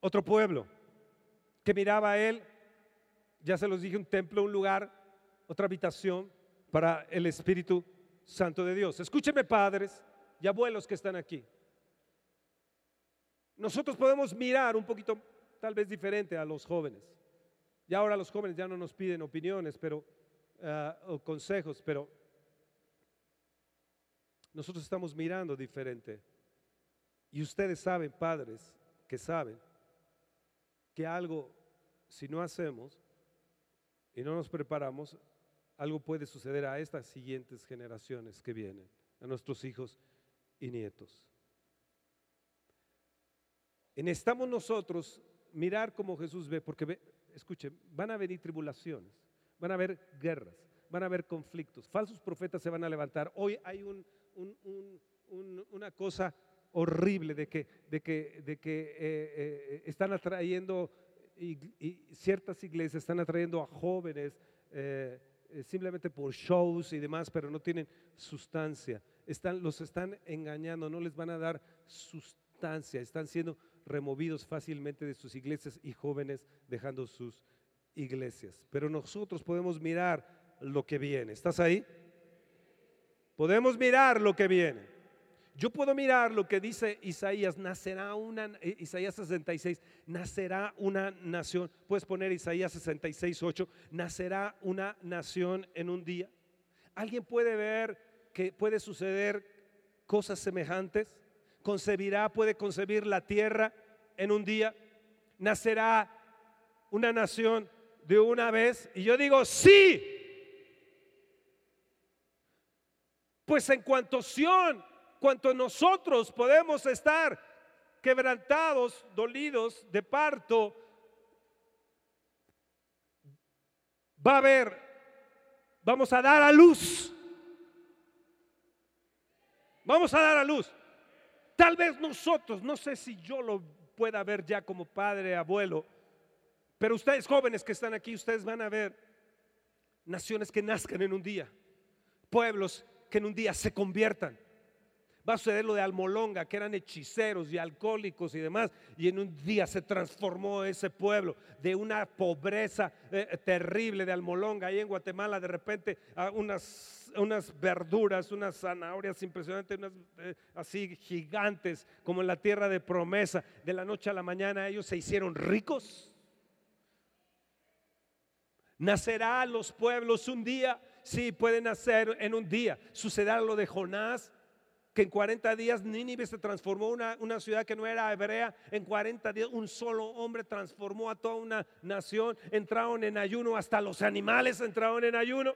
Otro pueblo. ¿Qué miraba él? Ya se los dije, un templo, un lugar, otra habitación para el Espíritu Santo de Dios. Escúcheme, padres, y abuelos que están aquí. Nosotros podemos mirar un poquito tal vez diferente a los jóvenes. Y ahora los jóvenes ya no nos piden opiniones pero, ah, o consejos, pero nosotros estamos mirando diferente. Y ustedes saben, padres, que saben que algo, si no hacemos y no nos preparamos, algo puede suceder a estas siguientes generaciones que vienen, a nuestros hijos y nietos. Necesitamos nosotros mirar como Jesús ve, porque escuchen, van a venir tribulaciones, van a haber guerras, van a haber conflictos, falsos profetas se van a levantar. Hoy hay una cosa horrible de que, de que, de que eh, eh, están atrayendo, y, ciertas iglesias están atrayendo a jóvenes eh, simplemente por shows y demás, pero no tienen sustancia están, los están engañando, no les van a dar sustancia, están siendo removidos fácilmente de sus iglesias y jóvenes dejando sus iglesias. Pero nosotros podemos mirar lo que viene. ¿Estás ahí? Podemos mirar lo que viene. Yo puedo mirar lo que dice Isaías, nacerá una, eh, Isaías 66, nacerá una nación. Puedes poner Isaías 66, 8, nacerá una nación en un día. ¿Alguien puede ver que puede suceder cosas semejantes. Concebirá, puede concebir la tierra en un día. Nacerá una nación de una vez. Y yo digo, sí. Pues en cuanto Sion, cuanto nosotros podemos estar quebrantados, dolidos de parto, va a haber, vamos a dar a luz Vamos a dar a luz. Tal vez nosotros, no sé si yo lo pueda ver ya como padre, abuelo, pero ustedes jóvenes que están aquí, ustedes van a ver naciones que nazcan en un día, pueblos que en un día se conviertan. Va a suceder lo de Almolonga, que eran hechiceros y alcohólicos y demás, y en un día se transformó ese pueblo de una pobreza eh, terrible de Almolonga. Ahí en Guatemala, de repente, unas, unas verduras, unas zanahorias impresionantes, unas, eh, así gigantes, como en la tierra de promesa. De la noche a la mañana, ellos se hicieron ricos. Nacerá los pueblos un día, sí, pueden nacer en un día. Sucederá lo de Jonás que en 40 días Nínive se transformó una, una ciudad que no era hebrea. En 40 días un solo hombre transformó a toda una nación. Entraron en ayuno, hasta los animales entraron en ayuno.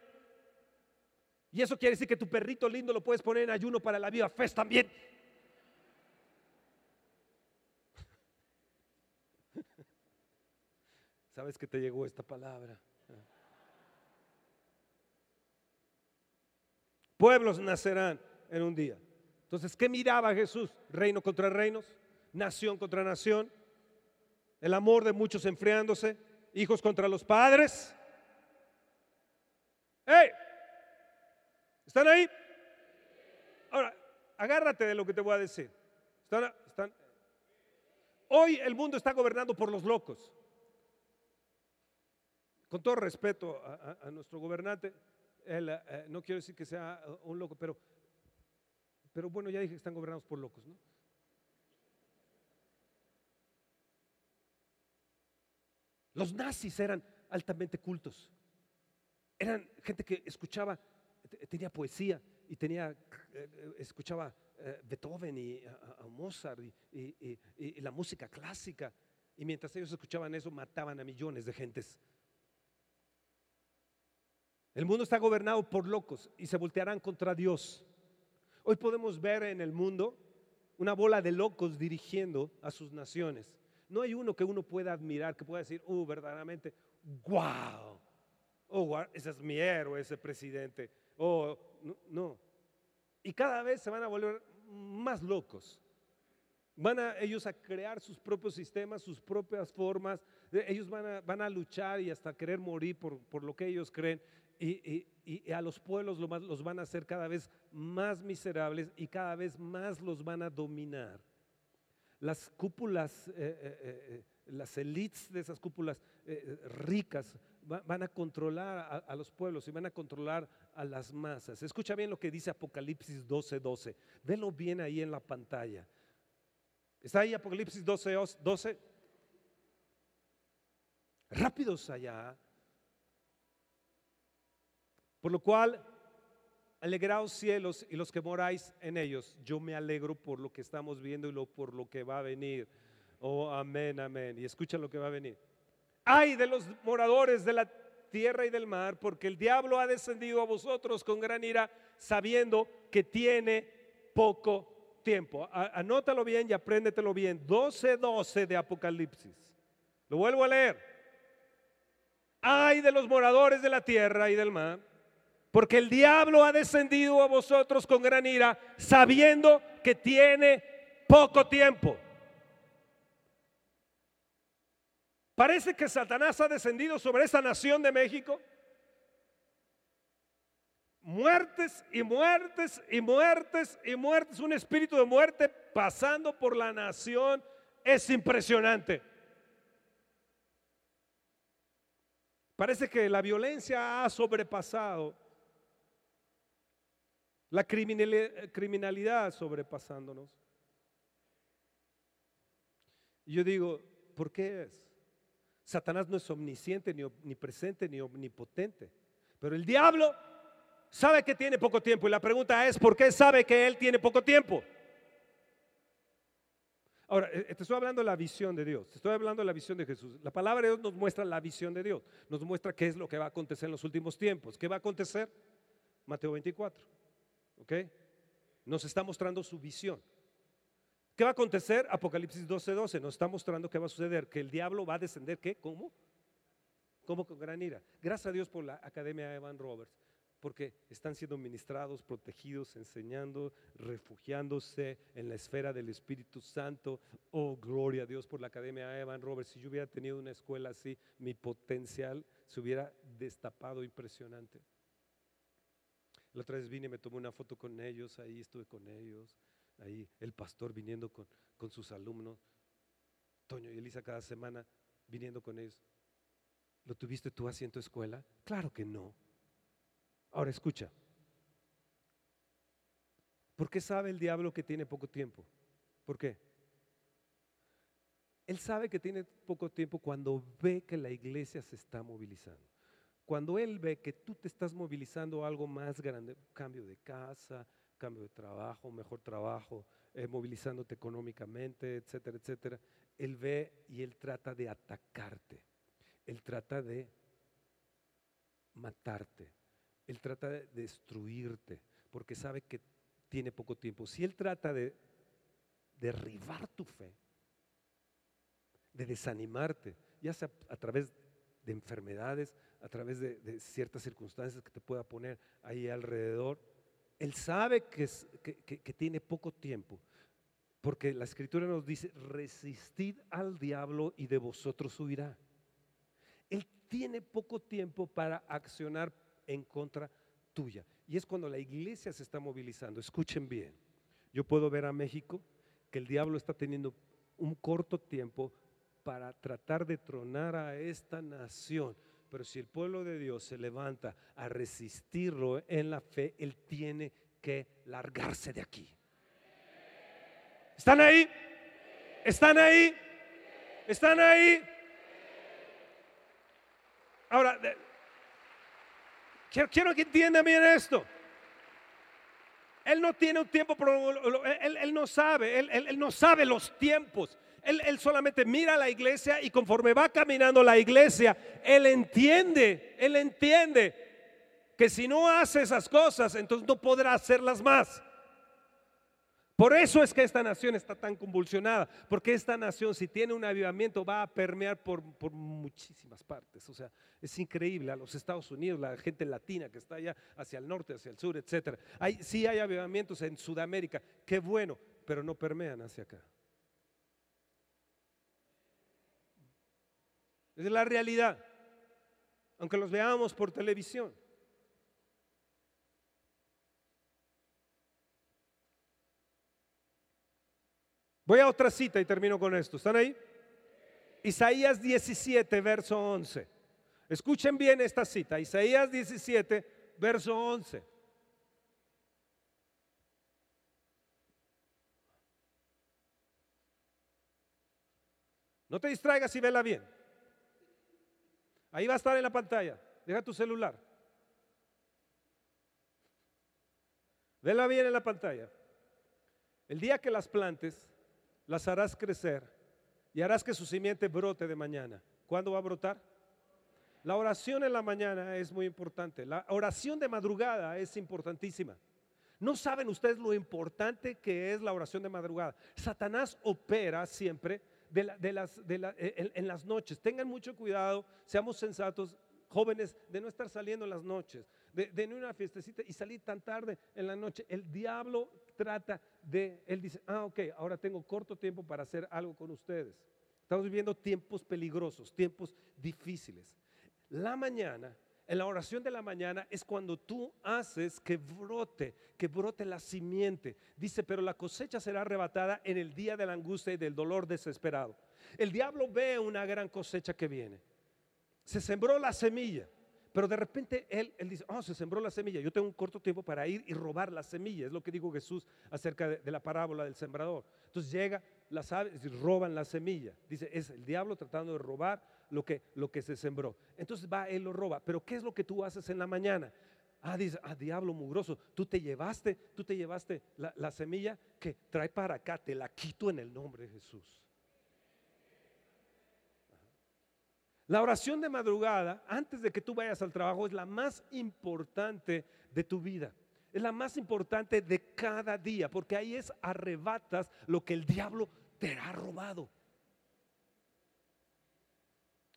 Y eso quiere decir que tu perrito lindo lo puedes poner en ayuno para la vida fe también. Sabes que te llegó esta palabra. Pueblos nacerán en un día. Entonces, ¿qué miraba Jesús? Reino contra reinos, nación contra nación, el amor de muchos enfriándose, hijos contra los padres. ¡Hey! ¿Están ahí? Ahora, agárrate de lo que te voy a decir. ¿Están, están? Hoy el mundo está gobernado por los locos. Con todo respeto a, nuestro gobernante, eh, no quiero decir que sea un loco, pero, pero bueno, ya dije que están gobernados por locos, ¿no? Los nazis eran altamente cultos. Eran gente que escuchaba, tenía poesía y tenía, eh, escuchaba eh, Beethoven y Mozart y, la música clásica. Y mientras ellos escuchaban eso, mataban a millones de gentes. El mundo está gobernado por locos y se voltearán contra Dios. Hoy podemos ver en el mundo una bola de locos dirigiendo a sus naciones. No hay uno que uno pueda admirar, que pueda decir, uh, verdaderamente, wow, oh, ese es mi héroe, ese presidente. Oh, no, Y cada vez se van a volver más locos. Van a ellos a crear sus propios sistemas, sus propias formas. Ellos van a, luchar y hasta querer morir por lo que ellos creen. Y, a los pueblos los van a hacer cada vez más miserables y cada vez más los van a dominar las cúpulas, eh, eh, eh, las élites de esas cúpulas ricas van a controlar a, los pueblos y van a controlar a las masas. Escucha bien lo que dice Apocalipsis 12:12. 12. Velo bien ahí en la pantalla. ¿Está ahí Apocalipsis 12, 12? Rápidos allá. Por lo cual Alegraos cielos y los que moráis en ellos. Yo me alegro por lo que estamos viendo y por lo que va a venir. Oh, amén, amén. Y escucha lo que va a venir. Ay de los moradores de la tierra y del mar, porque el diablo ha descendido a vosotros con gran ira, sabiendo que tiene poco tiempo. Anótalo bien y apréndetelo bien. 12:12 de Apocalipsis. Lo vuelvo a leer. Ay de los moradores de la tierra y del mar porque el diablo ha descendido a vosotros con gran ira, sabiendo que tiene poco tiempo. Parece que Satanás ha descendido sobre esta nación de México. Muertes y muertes y muertes y muertes. Un espíritu de muerte pasando por la nación es impresionante. Parece que la violencia ha sobrepasado la criminalidad sobrepasándonos. Y yo digo, ¿por qué es? Satanás no es omnisciente, ni omnipresente, ni omnipotente. Pero el diablo sabe que tiene poco tiempo. Y la pregunta es, ¿por qué sabe que él tiene poco tiempo? Ahora, eh, te estoy hablando de la visión de Dios, te estoy hablando de la visión de Jesús. La palabra de Dios nos muestra la visión de Dios, nos muestra qué es lo que va a acontecer en los últimos tiempos. ¿Qué va a acontecer? Mateo 24. ¿Ok? Nos está mostrando su visión. ¿Qué va a acontecer? Apocalipsis 12:12 12, nos está mostrando qué va a suceder, que el diablo va a descender, ¿qué? ¿Cómo? ¿Cómo con gran ira? Gracias a Dios por la Academia Evan Roberts, porque están siendo ministrados, protegidos, enseñando, refugiándose en la esfera del Espíritu Santo. Oh, gloria a Dios por la Academia Evan Roberts. Si yo hubiera tenido una escuela así, mi potencial se hubiera destapado impresionante. La otra vez vine y me tomé una foto con ellos, ahí estuve con ellos, ahí el pastor viniendo con, con sus alumnos, Toño y Elisa cada semana viniendo con ellos. ¿Lo tuviste tú así en tu escuela? Claro que no. Ahora escucha. ¿Por qué sabe el diablo que tiene poco tiempo? ¿Por qué? Él sabe que tiene poco tiempo cuando ve que la iglesia se está movilizando. Cuando Él ve que tú te estás movilizando a algo más grande, cambio de casa, cambio de trabajo, mejor trabajo, eh, movilizándote económicamente, etcétera, etcétera, Él ve y Él trata de atacarte. Él trata de matarte. Él trata de destruirte, porque sabe que tiene poco tiempo. Si Él trata de derribar tu fe, de desanimarte, ya sea a través de enfermedades, a través de, ciertas circunstancias que te pueda poner ahí alrededor. Él sabe que, que, tiene poco tiempo, porque la escritura nos dice, resistid al diablo y de vosotros huirá. Él tiene poco tiempo para accionar en contra tuya. Y es cuando la iglesia se está movilizando. Escuchen bien, yo puedo ver a México que el diablo está teniendo un corto tiempo para tratar de tronar a esta nación. Pero si el pueblo de Dios se levanta a resistirlo en la fe, Él tiene que largarse de aquí. ¿Están ahí? ¿Están ahí? ¿Están ahí? Ahora, quiero, que entiendan bien esto. Él no tiene un tiempo, él, no sabe, él, no sabe los tiempos. Él, solamente mira a la iglesia y conforme va caminando la iglesia, él entiende, él entiende que si no hace esas cosas, entonces no podrá hacerlas más. Por eso es que esta nación está tan convulsionada, porque esta nación si tiene un avivamiento va a permear por, muchísimas partes. O sea, es increíble a los Estados Unidos, la gente latina que está allá hacia el norte, hacia el sur, etc. Hay, sí hay avivamientos en Sudamérica, qué bueno, pero no permean hacia acá. Es la realidad, aunque los veamos por televisión. Voy a otra cita y termino con esto. ¿Están ahí? Isaías 17, verso 11. Escuchen bien esta cita. Isaías 17, verso 11. No te distraigas y vela bien. Ahí va a estar en la pantalla. Deja tu celular. Vela bien en la pantalla. El día que las plantes, las harás crecer y harás que su simiente brote de mañana. ¿Cuándo va a brotar? La oración en la mañana es muy importante. La oración de madrugada es importantísima. No saben ustedes lo importante que es la oración de madrugada. Satanás opera siempre de, las, en, las noches. Tengan mucho cuidado, seamos sensatos, jóvenes, de no estar saliendo en las noches, de, de no ir a una fiestecita y salir tan tarde en la noche. El diablo trata de, él dice, ah, ok, ahora tengo corto tiempo para hacer algo con ustedes. Estamos viviendo tiempos peligrosos, tiempos difíciles. La mañana, en la oración de la mañana es cuando tú haces que brote, que brote la simiente. Dice, pero la cosecha será arrebatada en el día de la angustia y del dolor desesperado. El diablo ve una gran cosecha que viene. Se sembró la semilla. Pero de repente él, él dice, oh, se sembró la semilla, yo tengo un corto tiempo para ir y robar la semilla. Es lo que dijo Jesús acerca de, la parábola del sembrador. Entonces llega las aves y roban la semilla. Dice, es el diablo tratando de robar lo que, lo que se sembró. Entonces va, él lo roba. Pero ¿qué es lo que tú haces en la mañana? Ah, dice, ah, diablo mugroso, tú te llevaste, tú te llevaste la, la semilla que trae para acá, te la quito en el nombre de Jesús. La oración de madrugada, antes de que tú vayas al trabajo, es la más importante de tu vida. Es la más importante de cada día, porque ahí es arrebatas lo que el diablo te ha robado.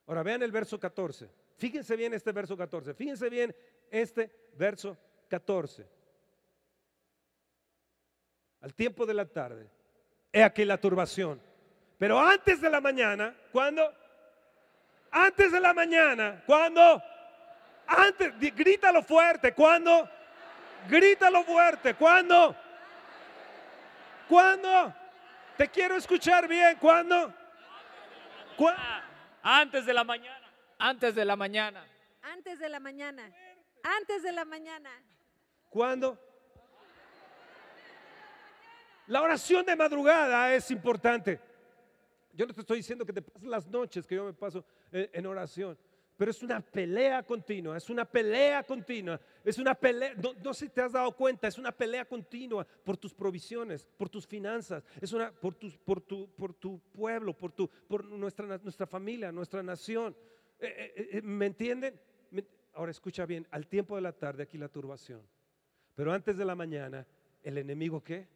Ahora vean el verso 14. Fíjense bien este verso 14. Fíjense bien este verso 14. Al tiempo de la tarde, he aquí la turbación. Pero antes de la mañana, ¿cuándo? Antes de la mañana. ¿Cuándo? Antes, grítalo fuerte. ¿Cuándo? Grítalo fuerte. ¿Cuándo? ¿Cuándo? Te quiero escuchar bien. ¿Cuándo? Antes de la mañana. Antes de la mañana. Antes de la mañana. Antes de la mañana. ¿Cuándo? La oración de madrugada es importante. Yo no te estoy diciendo que te pases las noches que yo me paso eh, en oración, pero es una pelea continua, es una pelea continua, es una pelea, no, sé si te has dado cuenta, es una pelea continua por tus provisiones, por tus finanzas, es una por tu, por tu, por tu pueblo, por, tu, por nuestra, nuestra familia, nuestra nación. Eh, eh, ¿Me entienden? Ahora escucha bien, al tiempo de la tarde aquí la turbación, pero antes de la mañana, el enemigo qué?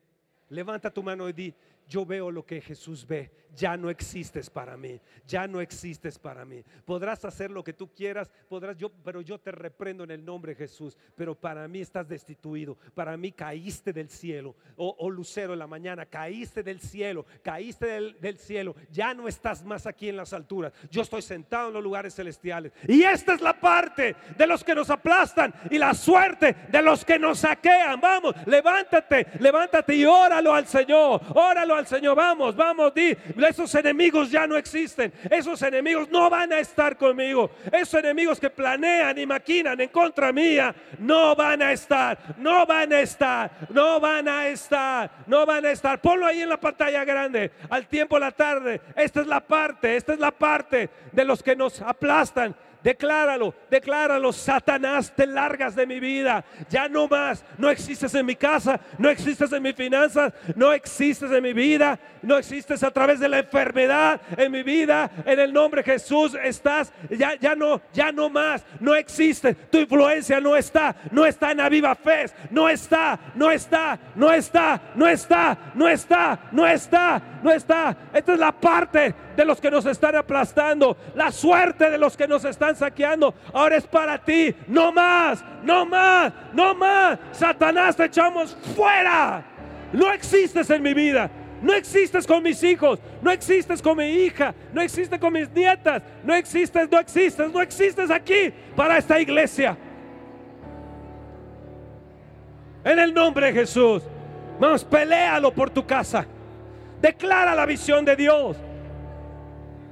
Levanta tu mano y di, yo veo lo que Jesús ve. Ya no existes para mí. Ya no existes para mí. Podrás hacer lo que tú quieras, podrás yo, pero yo te reprendo en el nombre de Jesús. Pero para mí estás destituido. Para mí caíste del cielo. Oh, oh lucero en la mañana, caíste del cielo, caíste del, del cielo. Ya no estás más aquí en las alturas. Yo estoy sentado en los lugares celestiales. Y esta es la parte de los que nos aplastan y la suerte de los que nos saquean. Vamos, levántate, levántate y óralo al Señor. Óralo al al Señor, vamos, vamos, di, esos enemigos ya no existen, esos enemigos no van a estar conmigo, esos enemigos que planean y maquinan en contra mía, no van a estar, no van a estar, no van a estar, no van a estar. Ponlo ahí en la pantalla grande, al tiempo de la tarde, esta es la parte, esta es la parte de los que nos aplastan Decláralo, decláralo. Satanás, te largas de mi vida. Ya no más. No existes en mi casa, no existes en mis finanzas, no existes en mi vida, no existes a través de la enfermedad en mi vida. En el nombre de Jesús estás. Ya, ya no, ya no más. No existe. Tu influencia no está. No está en la viva fe. No está, no está, no está, no está, no está, no está, no está. Esta es la parte de los que nos están aplastando, la suerte de los que nos están saqueando. Ahora es para ti, no más, no más, no más. Satanás te echamos fuera. No existes en mi vida. No existes con mis hijos, no existes con mi hija, no existes con mis nietas, no existes, no existes, no existes aquí para esta iglesia. En el nombre de Jesús, vamos, pelealo por tu casa. Declara la visión de Dios.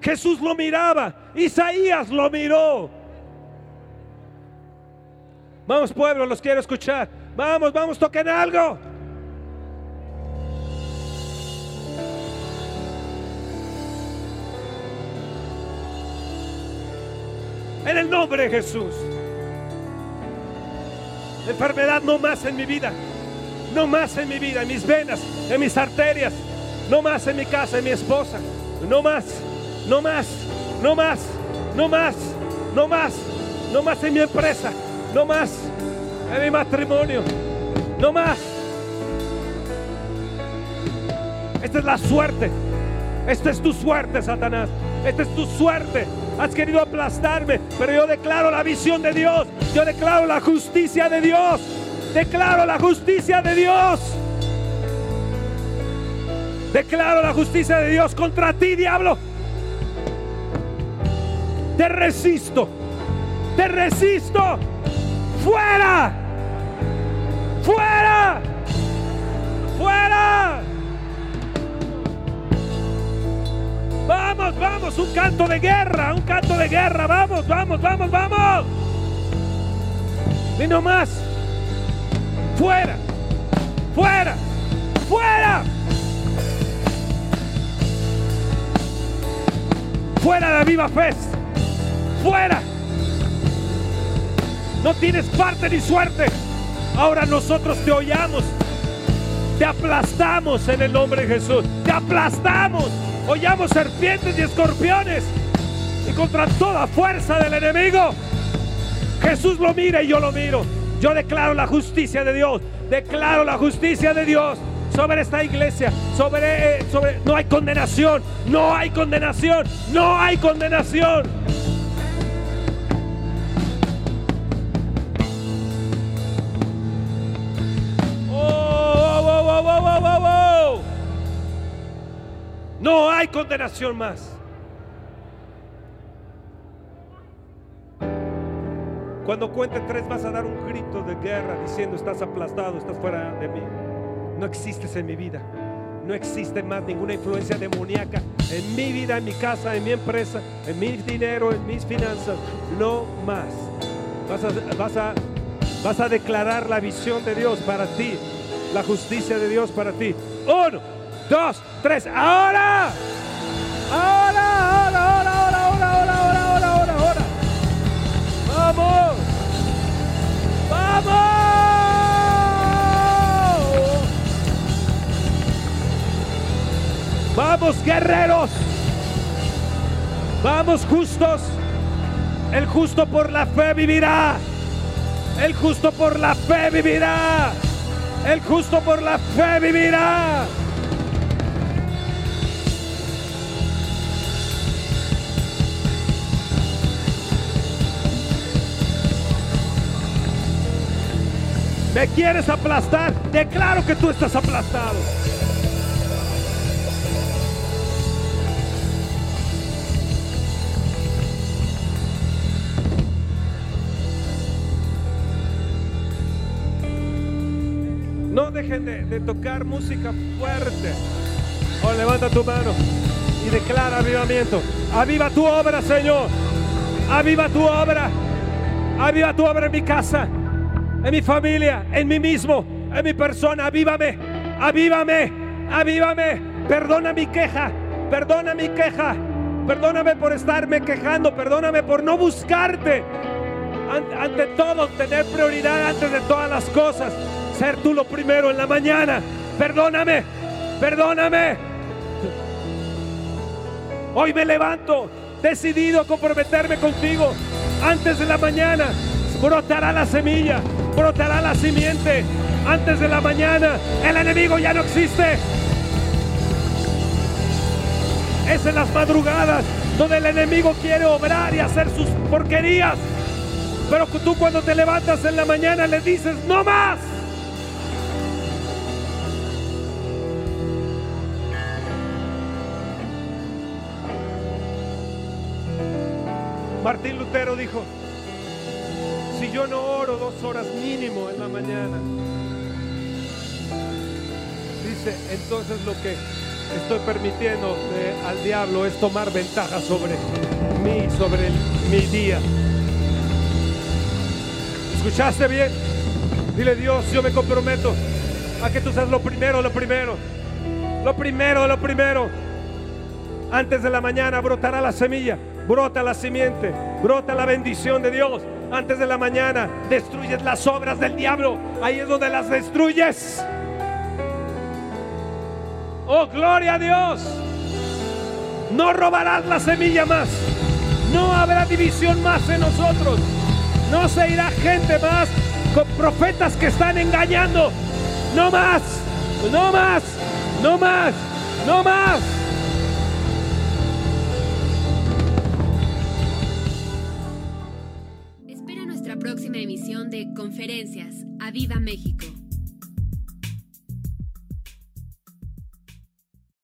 Jesús lo miraba, Isaías lo miró. Vamos pueblo, los quiero escuchar. Vamos, vamos, toquen algo. En el nombre de Jesús. Enfermedad no más en mi vida. No más en mi vida, en mis venas, en mis arterias. No más en mi casa, en mi esposa. No más no más, no más, no más, no más, no más en mi empresa, no más en mi matrimonio, no más. Esta es la suerte, esta es tu suerte, Satanás, esta es tu suerte. Has querido aplastarme, pero yo declaro la visión de Dios, yo declaro la justicia de Dios, declaro la justicia de Dios. Declaro la justicia de Dios contra ti, diablo te resisto, te resisto, fuera, fuera, fuera. Vamos, vamos, un canto de guerra, un canto de guerra, vamos, vamos, vamos, vamos. Y no más, fuera, fuera, fuera. Fuera de viva fe fuera. No tienes parte ni suerte. Ahora nosotros te hollamos. Te aplastamos en el nombre de Jesús. Te aplastamos. Hollamos serpientes y escorpiones. Y contra toda fuerza del enemigo. Jesús lo mira y yo lo miro. Yo declaro la justicia de Dios. Declaro la justicia de Dios sobre esta iglesia, sobre, eh, sobre, no hay condenación, no hay condenación, no hay condenación. No hay condenación más. Cuando cuente tres vas a dar un grito de guerra diciendo estás aplastado, estás fuera de mí. No existes en mi vida. No existe más ninguna influencia demoníaca en mi vida, en mi casa, en mi empresa, en mi dinero, en mis finanzas. No más. Vas a, vas a, vas a declarar la visión de Dios para ti, la justicia de Dios para ti. Uno dos, tres. Ahora. Ahora, ahora, ahora, ahora, ahora, ahora, ahora, ahora, ahora. Vamos. Vamos. Vamos, guerreros. Vamos, justos. El justo por la fe vivirá. El justo por la fe vivirá. El justo por la fe vivirá. Me quieres aplastar, declaro que tú estás aplastado. No dejen de, tocar música fuerte. Oh, levanta tu mano y declara avivamiento. Aviva tu obra, Señor. Aviva tu obra. Aviva tu obra en mi casa, en mi familia, en mí mismo, en mi persona. Avívame, avívame, avívame. Perdona mi queja, perdona mi queja. Perdóname por estarme quejando, perdóname por no buscarte. Ante todo, tener prioridad antes de todas las cosas. Ser tú lo primero en la mañana. Perdóname, perdóname. Hoy me levanto decidido a comprometerme contigo. Antes de la mañana brotará la semilla, brotará la simiente. Antes de la mañana el enemigo ya no existe. Es en las madrugadas donde el enemigo quiere obrar y hacer sus porquerías. Pero tú cuando te levantas en la mañana le dices, no más. Martín Lutero dijo, yo no oro dos horas mínimo en la mañana, dice, entonces lo que estoy permitiendo al diablo es tomar ventaja sobre mí, sobre mi día. ¿Escuchaste bien? Dile Dios, yo me comprometo a que tú seas lo primero, lo primero. Lo primero, lo primero. Antes de la mañana brotará la semilla, brota la simiente, brota la bendición de Dios. Antes de la mañana destruyes las obras del diablo. Ahí es donde las destruyes. Oh, gloria a Dios. No robarás la semilla más. No habrá división más en nosotros. No se irá gente más con profetas que están engañando. No más. No más. No más. No más. Conferencias. ¡A México!